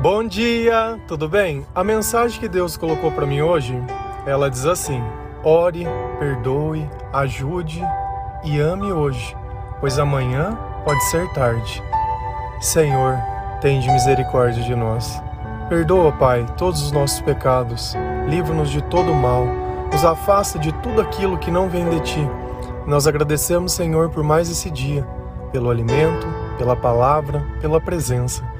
Bom dia, tudo bem? A mensagem que Deus colocou para mim hoje, ela diz assim: Ore, perdoe, ajude e ame hoje, pois amanhã pode ser tarde. Senhor, tende misericórdia de nós. Perdoa, Pai, todos os nossos pecados, livra-nos de todo mal, nos afasta de tudo aquilo que não vem de ti. Nós agradecemos, Senhor, por mais esse dia, pelo alimento, pela palavra, pela presença.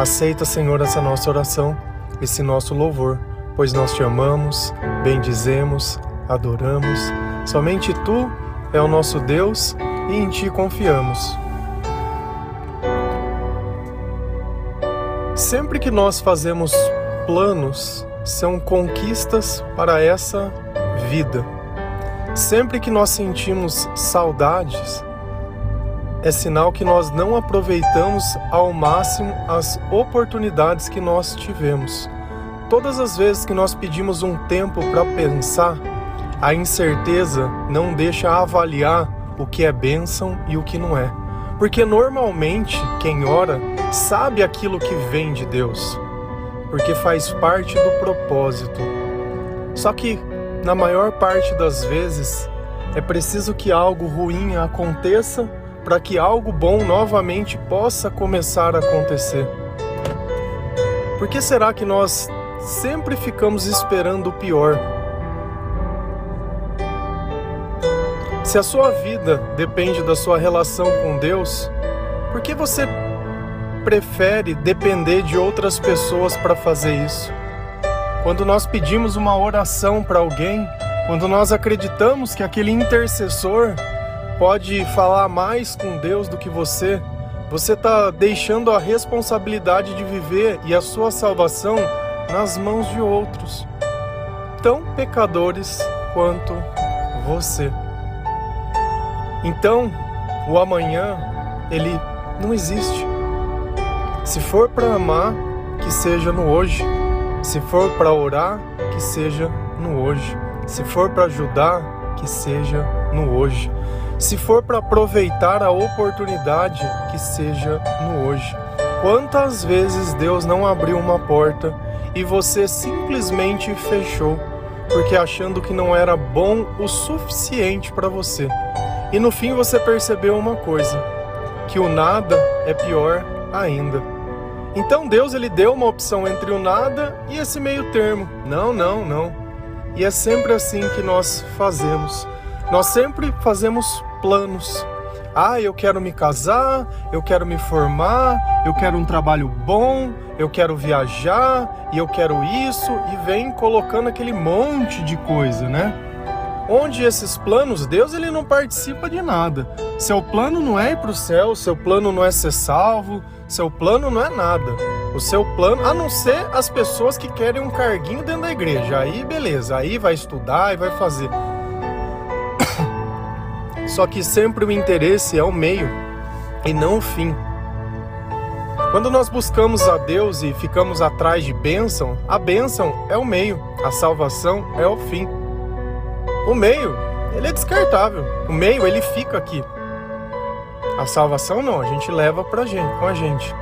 Aceita, Senhor, essa nossa oração, esse nosso louvor, pois nós te amamos, bendizemos, adoramos. Somente tu é o nosso Deus e em ti confiamos. Sempre que nós fazemos planos, são conquistas para essa vida. Sempre que nós sentimos saudades, é sinal que nós não aproveitamos ao máximo as oportunidades que nós tivemos. Todas as vezes que nós pedimos um tempo para pensar, a incerteza não deixa avaliar o que é bênção e o que não é. Porque normalmente quem ora sabe aquilo que vem de Deus, porque faz parte do propósito. Só que, na maior parte das vezes, é preciso que algo ruim aconteça para que algo bom novamente possa começar a acontecer. Por que será que nós sempre ficamos esperando o pior? Se a sua vida depende da sua relação com Deus, por que você prefere depender de outras pessoas para fazer isso? Quando nós pedimos uma oração para alguém, quando nós acreditamos que aquele intercessor pode falar mais com Deus do que você, você está deixando a responsabilidade de viver e a sua salvação nas mãos de outros, tão pecadores quanto você. Então, o amanhã, ele não existe. Se for para amar, que seja no hoje. Se for para orar, que seja no hoje. Se for para ajudar, que seja no hoje. Se for para aproveitar a oportunidade, que seja no hoje. Quantas vezes Deus não abriu uma porta e você simplesmente fechou, porque achando que não era bom o suficiente para você. E no fim você percebeu uma coisa, que o nada é pior ainda. Então Deus ele deu uma opção entre o nada e esse meio termo. Não, não, não. E é sempre assim que nós fazemos. Nós sempre fazemos planos. Ah, eu quero me casar, eu quero me formar, eu quero um trabalho bom, eu quero viajar e eu quero isso e vem colocando aquele monte de coisa, né? Onde esses planos, Deus ele não participa de nada. Seu plano não é ir para o céu, seu plano não é ser salvo, seu plano não é nada. O seu plano, a não ser as pessoas que querem um carguinho dentro da igreja. Aí beleza, aí vai estudar e vai fazer. Só que sempre o interesse é o meio e não o fim. Quando nós buscamos a Deus e ficamos atrás de bênção, a bênção é o meio, a salvação é o fim. O meio, ele é descartável. O meio, ele fica aqui. A salvação não, a gente leva pra gente, com a gente.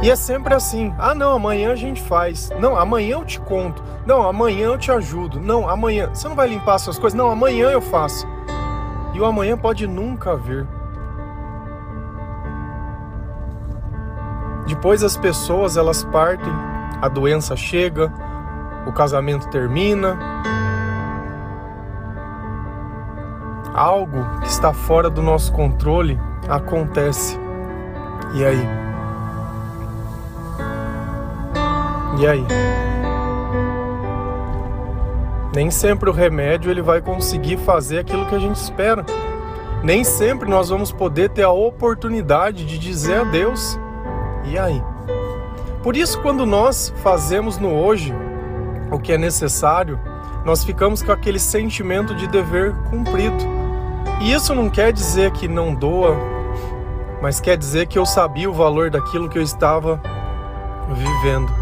E é sempre assim: ah, não, amanhã a gente faz. Não, amanhã eu te conto. Não, amanhã eu te ajudo. Não, amanhã. Você não vai limpar suas coisas? Não, amanhã eu faço. E o amanhã pode nunca vir. Depois as pessoas elas partem, a doença chega, o casamento termina. Algo que está fora do nosso controle acontece. E aí? E aí? Nem sempre o remédio ele vai conseguir fazer aquilo que a gente espera. Nem sempre nós vamos poder ter a oportunidade de dizer a Deus. E aí? Por isso, quando nós fazemos no hoje o que é necessário, nós ficamos com aquele sentimento de dever cumprido. E isso não quer dizer que não doa, mas quer dizer que eu sabia o valor daquilo que eu estava vivendo.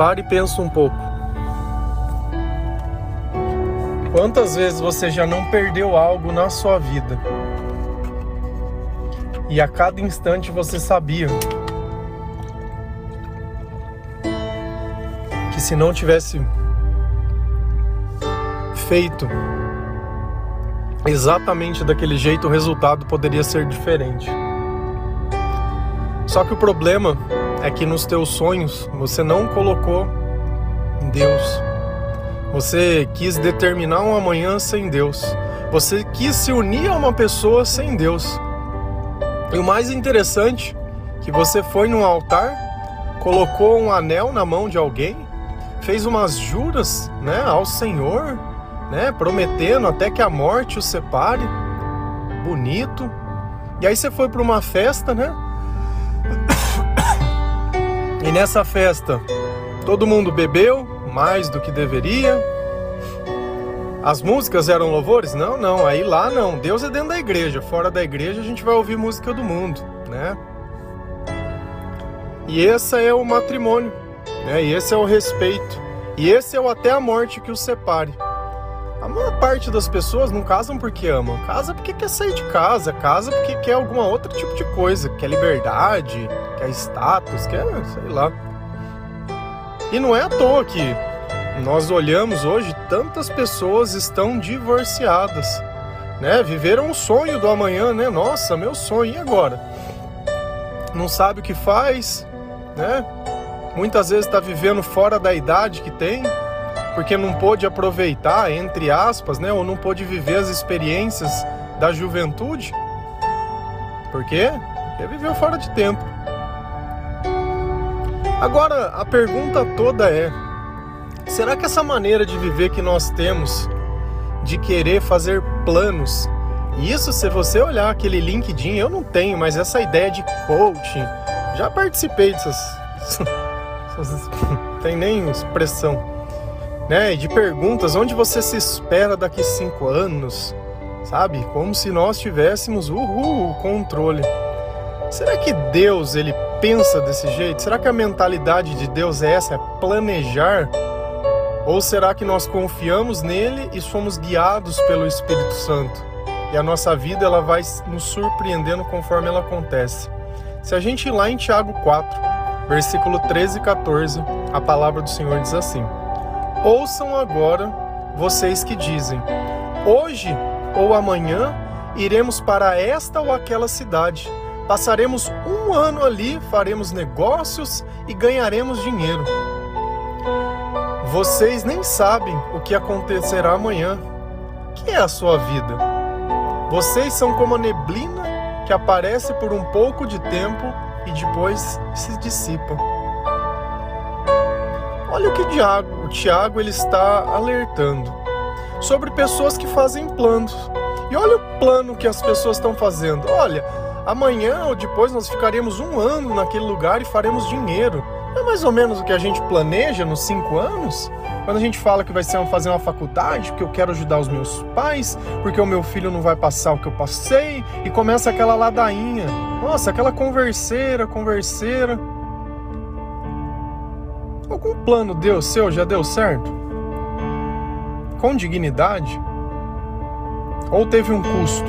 Pare e pensa um pouco. Quantas vezes você já não perdeu algo na sua vida? E a cada instante você sabia que se não tivesse feito exatamente daquele jeito, o resultado poderia ser diferente. Só que o problema é que nos teus sonhos você não colocou Deus. Você quis determinar um amanhã sem Deus. Você quis se unir a uma pessoa sem Deus. E o mais interessante, que você foi num altar, colocou um anel na mão de alguém, fez umas juras, né, ao Senhor, né, prometendo até que a morte o separe. Bonito. E aí você foi para uma festa, né? E nessa festa, todo mundo bebeu mais do que deveria. As músicas eram louvores? Não, não. Aí lá não. Deus é dentro da igreja. Fora da igreja a gente vai ouvir música do mundo, né? E esse é o matrimônio, né? E esse é o respeito. E esse é o até a morte que os separe. Maior parte das pessoas não casam porque amam, casa porque quer sair de casa, casa porque quer alguma outra tipo de coisa, quer liberdade, quer status, quer sei lá. E não é à toa que nós olhamos hoje tantas pessoas estão divorciadas, né? Viveram o sonho do amanhã, né? Nossa, meu sonho e agora? Não sabe o que faz, né? Muitas vezes está vivendo fora da idade que tem, porque não pôde aproveitar, entre aspas, né, ou não pôde viver as experiências da juventude. Por quê? Porque viveu fora de tempo. Agora, a pergunta toda é: será que essa maneira de viver que nós temos, de querer fazer planos, e isso se você olhar aquele LinkedIn, eu não tenho, mas essa ideia de coaching, já participei dessas. tem nem expressão né? De perguntas, onde você se espera daqui cinco anos, sabe? Como se nós tivéssemos uhul, o controle. Será que Deus ele pensa desse jeito? Será que a mentalidade de Deus é essa, é planejar? Ou será que nós confiamos nele e somos guiados pelo Espírito Santo? E a nossa vida ela vai nos surpreendendo conforme ela acontece. Se a gente ir lá em Tiago 4, versículo 13 e 14, a palavra do Senhor diz assim: Ouçam agora vocês que dizem: Hoje ou amanhã iremos para esta ou aquela cidade. Passaremos um ano ali, faremos negócios e ganharemos dinheiro. Vocês nem sabem o que acontecerá amanhã. Que é a sua vida? Vocês são como a neblina que aparece por um pouco de tempo e depois se dissipa. Olha o que o Tiago ele está alertando sobre pessoas que fazem planos. E olha o plano que as pessoas estão fazendo. Olha, amanhã ou depois nós ficaremos um ano naquele lugar e faremos dinheiro. É mais ou menos o que a gente planeja nos cinco anos? Quando a gente fala que vai ser fazer uma faculdade, porque eu quero ajudar os meus pais, porque o meu filho não vai passar o que eu passei, e começa aquela ladainha. Nossa, aquela converseira, converseira algum plano Deus seu já deu certo? Com dignidade? Ou teve um custo?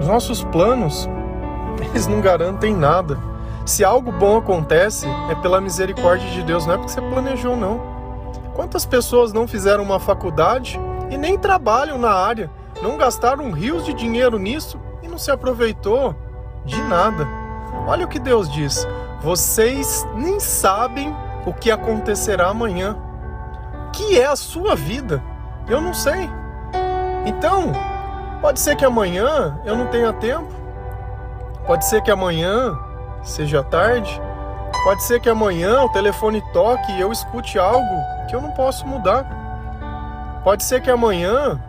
Os nossos planos, eles não garantem nada. Se algo bom acontece, é pela misericórdia de Deus, não é porque você planejou, não. Quantas pessoas não fizeram uma faculdade e nem trabalham na área, não gastaram rios de dinheiro nisso e não se aproveitou? De nada. Olha o que Deus diz: vocês nem sabem o que acontecerá amanhã. Que é a sua vida? Eu não sei. Então, pode ser que amanhã eu não tenha tempo. Pode ser que amanhã seja tarde. Pode ser que amanhã o telefone toque e eu escute algo que eu não posso mudar. Pode ser que amanhã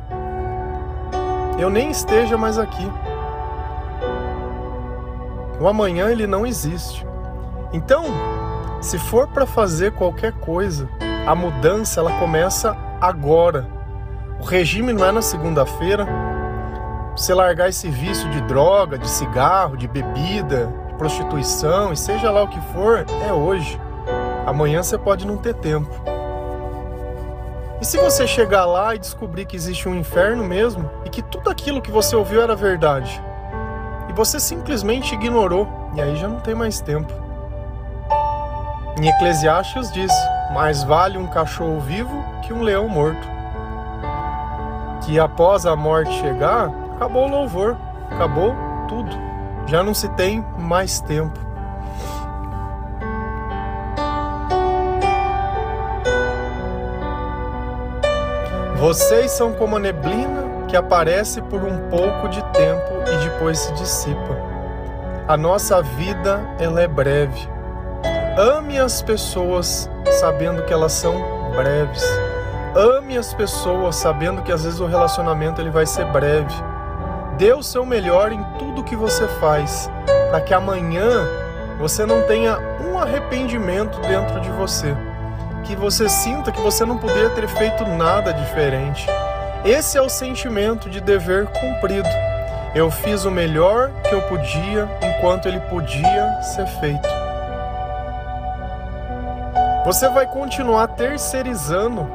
eu nem esteja mais aqui. O amanhã ele não existe. Então, se for para fazer qualquer coisa, a mudança ela começa agora. O regime não é na segunda-feira. Você largar esse vício de droga, de cigarro, de bebida, de prostituição e seja lá o que for, é hoje. Amanhã você pode não ter tempo. E se você chegar lá e descobrir que existe um inferno mesmo e que tudo aquilo que você ouviu era verdade você simplesmente ignorou, e aí já não tem mais tempo. Em Eclesiastes diz: mais vale um cachorro vivo que um leão morto. Que após a morte chegar, acabou o louvor, acabou tudo. Já não se tem mais tempo. Vocês são como a neblina que aparece por um pouco de tempo e depois se dissipa. A nossa vida ela é breve. Ame as pessoas sabendo que elas são breves. Ame as pessoas sabendo que às vezes o relacionamento ele vai ser breve. Dê o seu melhor em tudo que você faz, para que amanhã você não tenha um arrependimento dentro de você que você sinta que você não poderia ter feito nada diferente. Esse é o sentimento de dever cumprido. Eu fiz o melhor que eu podia enquanto ele podia ser feito. Você vai continuar terceirizando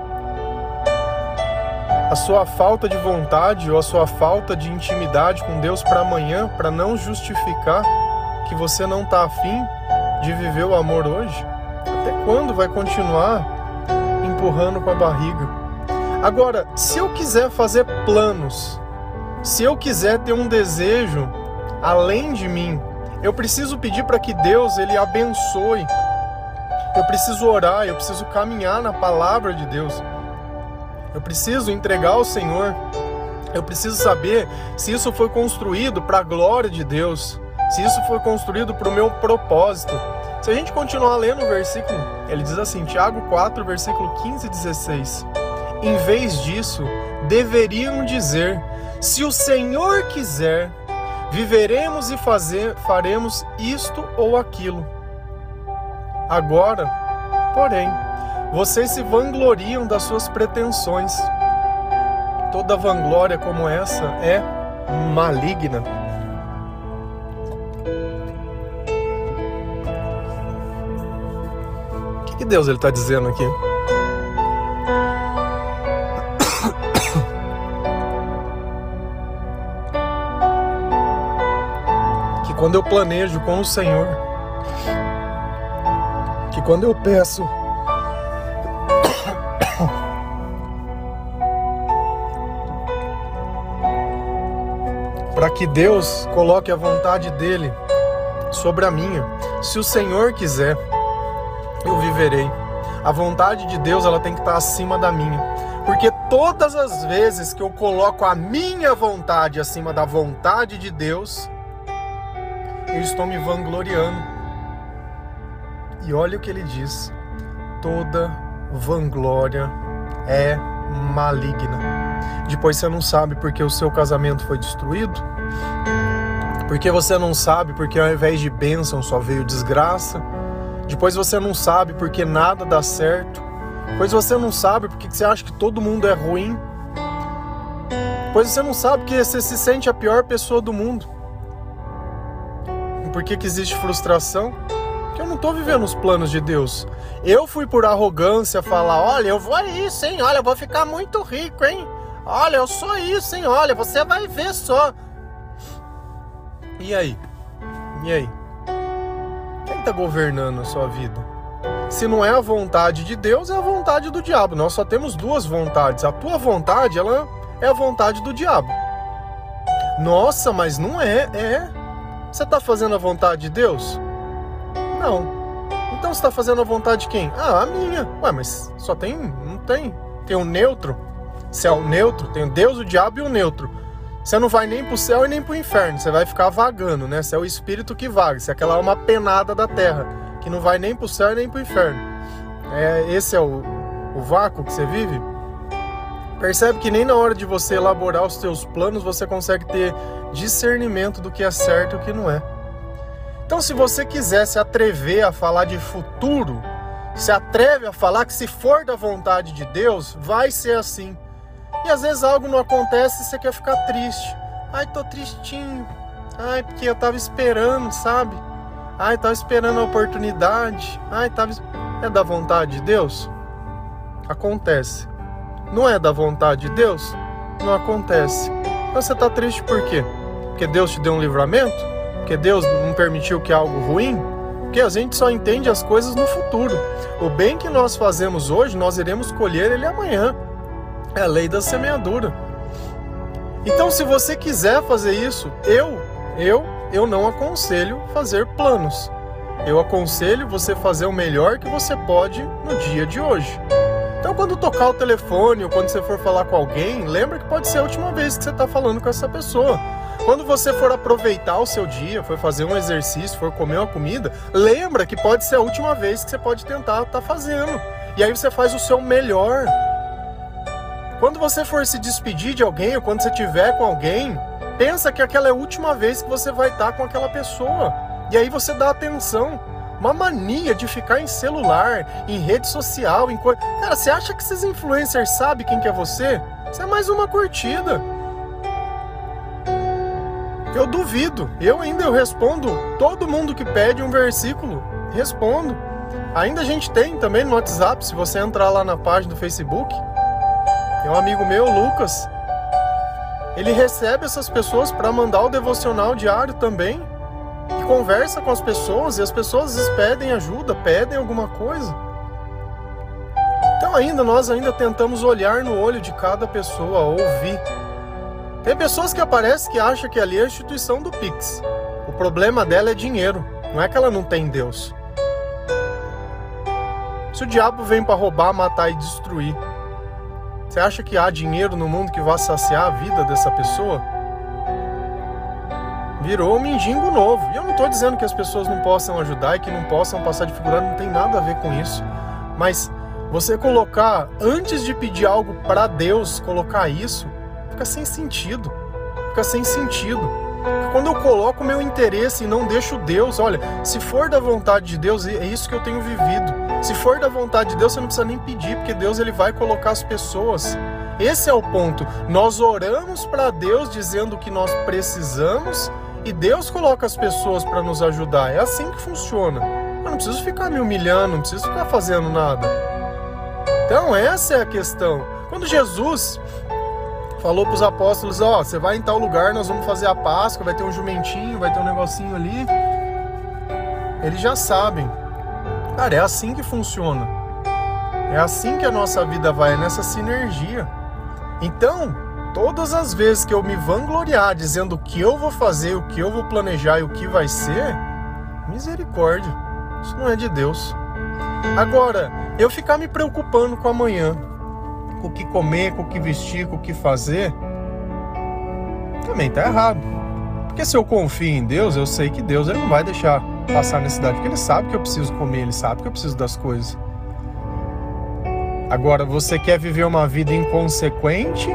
a sua falta de vontade ou a sua falta de intimidade com Deus para amanhã, para não justificar que você não está afim de viver o amor hoje? Até quando vai continuar empurrando com a barriga? Agora, se eu quiser fazer planos, se eu quiser ter um desejo além de mim, eu preciso pedir para que Deus ele abençoe. Eu preciso orar, eu preciso caminhar na palavra de Deus. Eu preciso entregar ao Senhor. Eu preciso saber se isso foi construído para a glória de Deus, se isso foi construído para o meu propósito. Se a gente continuar lendo o versículo, ele diz assim, Tiago 4, versículo 15 e 16. Em vez disso, deveriam dizer: Se o Senhor quiser, viveremos e fazer, faremos isto ou aquilo. Agora, porém, vocês se vangloriam das suas pretensões. Toda vanglória como essa é maligna. que Deus ele está dizendo aqui? Quando eu planejo com o Senhor, que quando eu peço para que Deus coloque a vontade dele sobre a minha, se o Senhor quiser eu viverei. A vontade de Deus ela tem que estar acima da minha. Porque todas as vezes que eu coloco a minha vontade acima da vontade de Deus, eu estou me vangloriando. E olha o que ele diz: toda vanglória é maligna. Depois você não sabe porque o seu casamento foi destruído, porque você não sabe porque ao invés de bênção só veio desgraça depois você não sabe porque nada dá certo. Depois você não sabe porque você acha que todo mundo é ruim. Depois você não sabe que você se sente a pior pessoa do mundo. Por que, que existe frustração? Porque eu não estou vivendo os planos de Deus. Eu fui por arrogância falar: olha, eu vou isso, hein? Olha, eu vou ficar muito rico, hein? Olha, eu sou isso, hein? Olha, você vai ver só. E aí? E aí? Quem está governando a sua vida? Se não é a vontade de Deus, é a vontade do diabo. Nós só temos duas vontades. A tua vontade, ela é a vontade do diabo. Nossa, mas não é, é. Você está fazendo a vontade de Deus? Não. Então você está fazendo a vontade de quem? Ah, a minha. Ué, mas só tem. Não tem. Tem um neutro. O neutro, tem o Deus, o diabo e o neutro. Você não vai nem pro céu e nem pro inferno, você vai ficar vagando, né? Você é o espírito que vaga, você é aquela alma penada da terra, que não vai nem pro céu e nem pro inferno. É, esse é o, o vácuo que você vive? Percebe que nem na hora de você elaborar os seus planos você consegue ter discernimento do que é certo e o que não é. Então, se você quiser se atrever a falar de futuro, se atreve a falar que se for da vontade de Deus, vai ser assim. E às vezes algo não acontece e você quer ficar triste. Ai, tô tristinho. Ai, porque eu tava esperando, sabe? Ai, tava esperando a oportunidade. Ai, tava. É da vontade de Deus? Acontece. Não é da vontade de Deus, não acontece. Então você está triste por quê? Porque Deus te deu um livramento? Porque Deus não permitiu que algo ruim? Porque a gente só entende as coisas no futuro. O bem que nós fazemos hoje, nós iremos colher ele amanhã. É a lei da semeadura. Então, se você quiser fazer isso, eu, eu, eu não aconselho fazer planos. Eu aconselho você fazer o melhor que você pode no dia de hoje. Então, quando tocar o telefone ou quando você for falar com alguém, lembra que pode ser a última vez que você está falando com essa pessoa. Quando você for aproveitar o seu dia, for fazer um exercício, for comer uma comida, lembra que pode ser a última vez que você pode tentar estar tá fazendo. E aí você faz o seu melhor. Quando você for se despedir de alguém ou quando você estiver com alguém, pensa que aquela é a última vez que você vai estar tá com aquela pessoa. E aí você dá atenção. Uma mania de ficar em celular, em rede social, em coisa. Cara, você acha que esses influencers sabem quem que é você? Isso é mais uma curtida. Eu duvido. Eu ainda eu respondo todo mundo que pede um versículo. Respondo. Ainda a gente tem também no WhatsApp, se você entrar lá na página do Facebook. Tem um amigo meu, Lucas. Ele recebe essas pessoas para mandar o devocional diário também conversa com as pessoas e as pessoas pedem ajuda, pedem alguma coisa. Então ainda nós ainda tentamos olhar no olho de cada pessoa, ouvir. Tem pessoas que aparecem que acham que ali é a instituição do Pix. O problema dela é dinheiro, não é que ela não tem Deus. Se o diabo vem para roubar, matar e destruir, você acha que há dinheiro no mundo que vá saciar a vida dessa pessoa? Virou um mendigo novo. E eu não estou dizendo que as pessoas não possam ajudar e que não possam passar dificuldade, não tem nada a ver com isso. Mas você colocar, antes de pedir algo para Deus, colocar isso, fica sem sentido. Fica sem sentido. Quando eu coloco o meu interesse e não deixo Deus, olha, se for da vontade de Deus, é isso que eu tenho vivido. Se for da vontade de Deus, você não precisa nem pedir, porque Deus ele vai colocar as pessoas. Esse é o ponto. Nós oramos para Deus dizendo o que nós precisamos e Deus coloca as pessoas para nos ajudar. É assim que funciona. Eu não preciso ficar me humilhando, não preciso ficar fazendo nada. Então, essa é a questão. Quando Jesus falou para os apóstolos: Ó, oh, você vai em tal lugar, nós vamos fazer a Páscoa, vai ter um jumentinho, vai ter um negocinho ali. Eles já sabem. Cara, é assim que funciona. É assim que a nossa vida vai, é nessa sinergia. Então, todas as vezes que eu me vangloriar dizendo o que eu vou fazer, o que eu vou planejar e o que vai ser, misericórdia. Isso não é de Deus. Agora, eu ficar me preocupando com amanhã, com o que comer, com o que vestir, com o que fazer, também tá errado. Porque se eu confio em Deus, eu sei que Deus ele não vai deixar passar necessidade, porque ele sabe que eu preciso comer, ele sabe que eu preciso das coisas. Agora, você quer viver uma vida inconsequente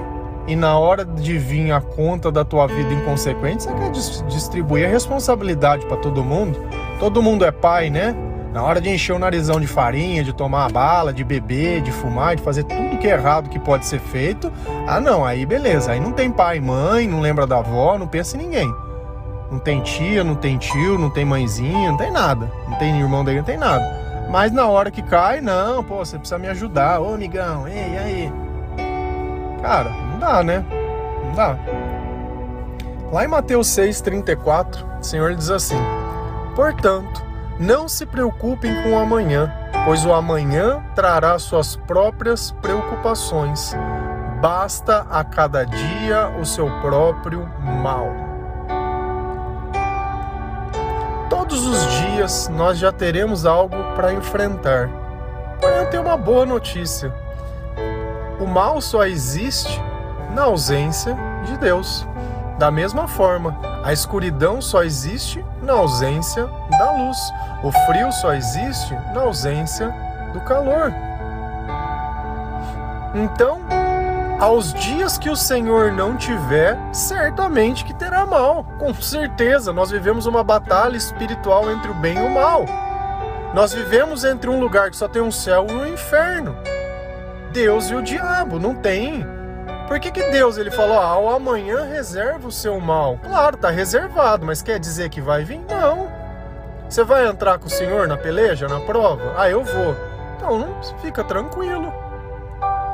e na hora de vir a conta da tua vida inconsequente, você quer distribuir a responsabilidade para todo mundo. Todo mundo é pai, né? Na hora de encher o narizão de farinha, de tomar a bala, de beber, de fumar, de fazer tudo que é errado que pode ser feito, ah não, aí beleza. Aí não tem pai, mãe, não lembra da avó, não pensa em ninguém. Não tem tia, não tem tio, não tem mãezinha, não tem nada. Não tem irmão dele, não tem nada. Mas na hora que cai, não, pô, você precisa me ajudar. Ô, amigão, ei, aí? Cara, não dá, né? Não dá. Lá em Mateus 6,34, o Senhor diz assim: Portanto, não se preocupem com o amanhã, pois o amanhã trará suas próprias preocupações. Basta a cada dia o seu próprio mal. Todos os dias nós já teremos algo para enfrentar. Porém, eu tenho uma boa notícia. O mal só existe na ausência de Deus. Da mesma forma, a escuridão só existe na ausência da luz. O frio só existe na ausência do calor. Então, aos dias que o Senhor não tiver, certamente que terá mal. Com certeza, nós vivemos uma batalha espiritual entre o bem e o mal. Nós vivemos entre um lugar que só tem um céu e um inferno. Deus e o diabo, não tem por que, que Deus ele falou, ah, o amanhã reserva o seu mal? Claro, tá reservado, mas quer dizer que vai vir? Não. Você vai entrar com o Senhor na peleja, na prova? Ah, eu vou. Então, fica tranquilo.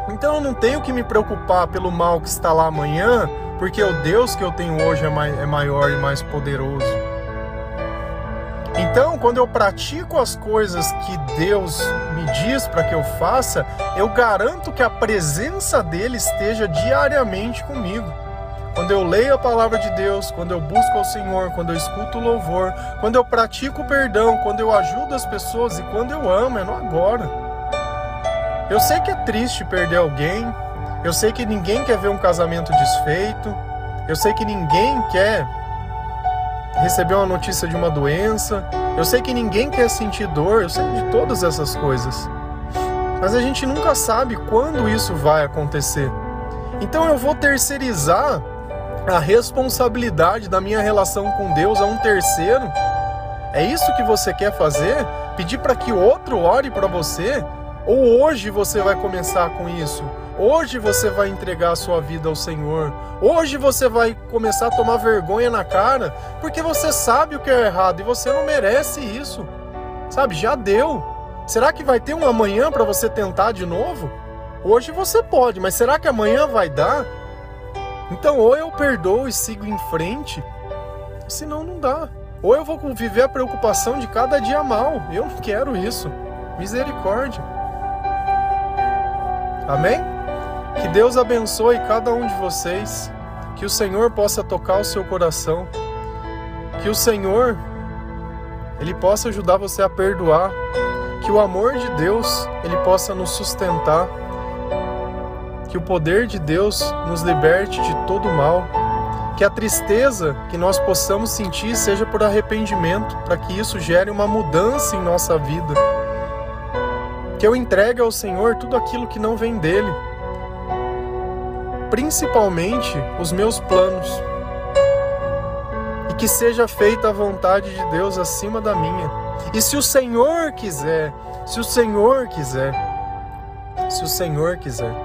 Então eu não tenho que me preocupar pelo mal que está lá amanhã, porque o Deus que eu tenho hoje é, é maior e mais poderoso. Então, quando eu pratico as coisas que Deus me diz para que eu faça, eu garanto que a presença dele esteja diariamente comigo. Quando eu leio a palavra de Deus, quando eu busco ao Senhor, quando eu escuto o louvor, quando eu pratico o perdão, quando eu ajudo as pessoas e quando eu amo, é no agora. Eu sei que é triste perder alguém, eu sei que ninguém quer ver um casamento desfeito, eu sei que ninguém quer receber uma notícia de uma doença, eu sei que ninguém quer sentir dor, eu sei de todas essas coisas. Mas a gente nunca sabe quando isso vai acontecer. Então eu vou terceirizar a responsabilidade da minha relação com Deus a um terceiro? É isso que você quer fazer? Pedir para que outro ore para você? Ou hoje você vai começar com isso? Hoje você vai entregar a sua vida ao Senhor. Hoje você vai começar a tomar vergonha na cara, porque você sabe o que é errado e você não merece isso. Sabe, já deu. Será que vai ter um amanhã para você tentar de novo? Hoje você pode, mas será que amanhã vai dar? Então, ou eu perdoo e sigo em frente, senão não dá. Ou eu vou viver a preocupação de cada dia mal. Eu não quero isso. Misericórdia. Amém? Que Deus abençoe cada um de vocês. Que o Senhor possa tocar o seu coração. Que o Senhor ele possa ajudar você a perdoar. Que o amor de Deus ele possa nos sustentar que o poder de Deus nos liberte de todo mal, que a tristeza que nós possamos sentir seja por arrependimento, para que isso gere uma mudança em nossa vida. Que eu entregue ao Senhor tudo aquilo que não vem dele, principalmente os meus planos, e que seja feita a vontade de Deus acima da minha. E se o Senhor quiser, se o Senhor quiser, se o Senhor quiser,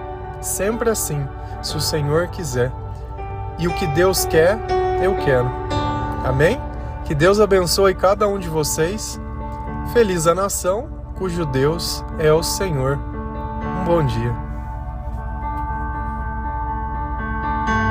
sempre assim, se o Senhor quiser. E o que Deus quer, eu quero. Amém? Que Deus abençoe cada um de vocês. Feliz a nação cujo Deus é o Senhor. Um bom dia.